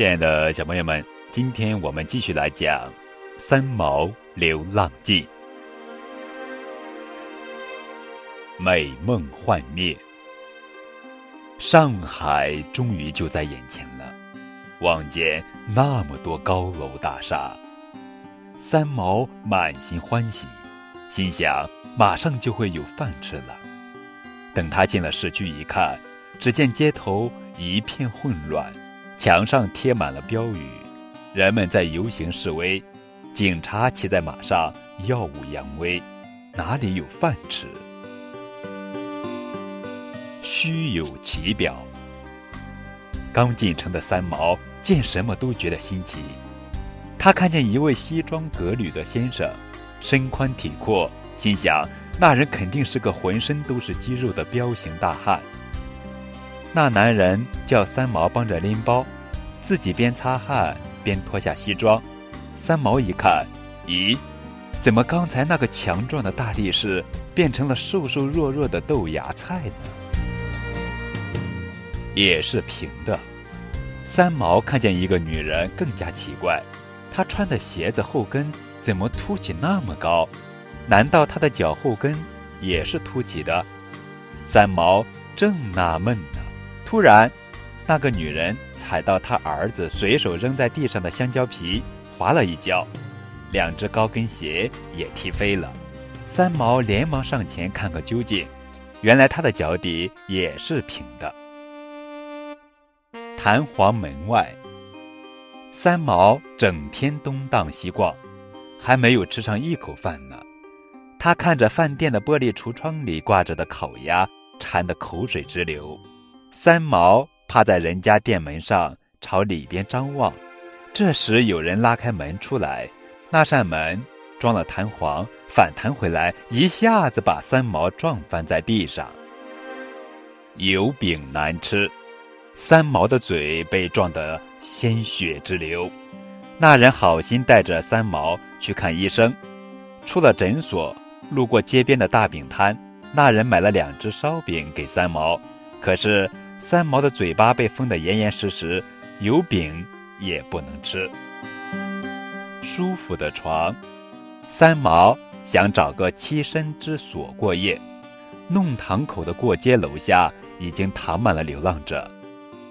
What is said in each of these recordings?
亲爱的小朋友们，今天我们继续来讲《三毛流浪记》。美梦幻灭，上海终于就在眼前了。望见那么多高楼大厦，三毛满心欢喜，心想马上就会有饭吃了。等他进了市区一看，只见街头一片混乱。墙上贴满了标语，人们在游行示威，警察骑在马上耀武扬威，哪里有饭吃？虚有其表。刚进城的三毛见什么都觉得新奇，他看见一位西装革履的先生，身宽体阔，心想那人肯定是个浑身都是肌肉的彪形大汉。那男人叫三毛帮着拎包，自己边擦汗边脱下西装。三毛一看，咦，怎么刚才那个强壮的大力士变成了瘦瘦弱弱的豆芽菜呢？也是平的。三毛看见一个女人更加奇怪，她穿的鞋子后跟怎么凸起那么高？难道她的脚后跟也是凸起的？三毛正纳闷呢。突然，那个女人踩到她儿子随手扔在地上的香蕉皮，滑了一跤，两只高跟鞋也踢飞了。三毛连忙上前看个究竟，原来他的脚底也是平的。弹簧门外，三毛整天东荡西逛，还没有吃上一口饭呢。他看着饭店的玻璃橱窗里挂着的烤鸭，馋得口水直流。三毛趴在人家店门上，朝里边张望。这时有人拉开门出来，那扇门装了弹簧，反弹回来，一下子把三毛撞翻在地上。油饼难吃，三毛的嘴被撞得鲜血直流。那人好心带着三毛去看医生，出了诊所，路过街边的大饼摊，那人买了两只烧饼给三毛。可是三毛的嘴巴被封得严严实实，油饼也不能吃。舒服的床，三毛想找个栖身之所过夜。弄堂口的过街楼下已经躺满了流浪者，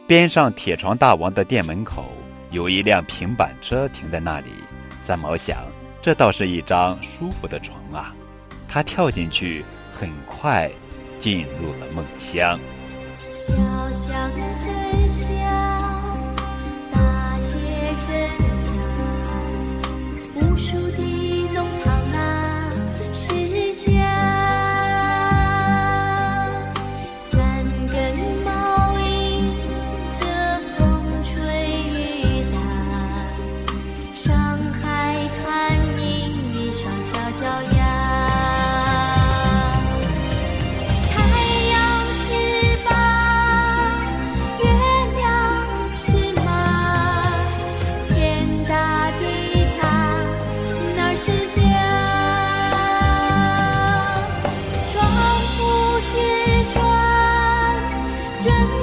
边上铁床大王的店门口有一辆平板车停在那里。三毛想，这倒是一张舒服的床啊！他跳进去，很快进入了梦乡。谁真。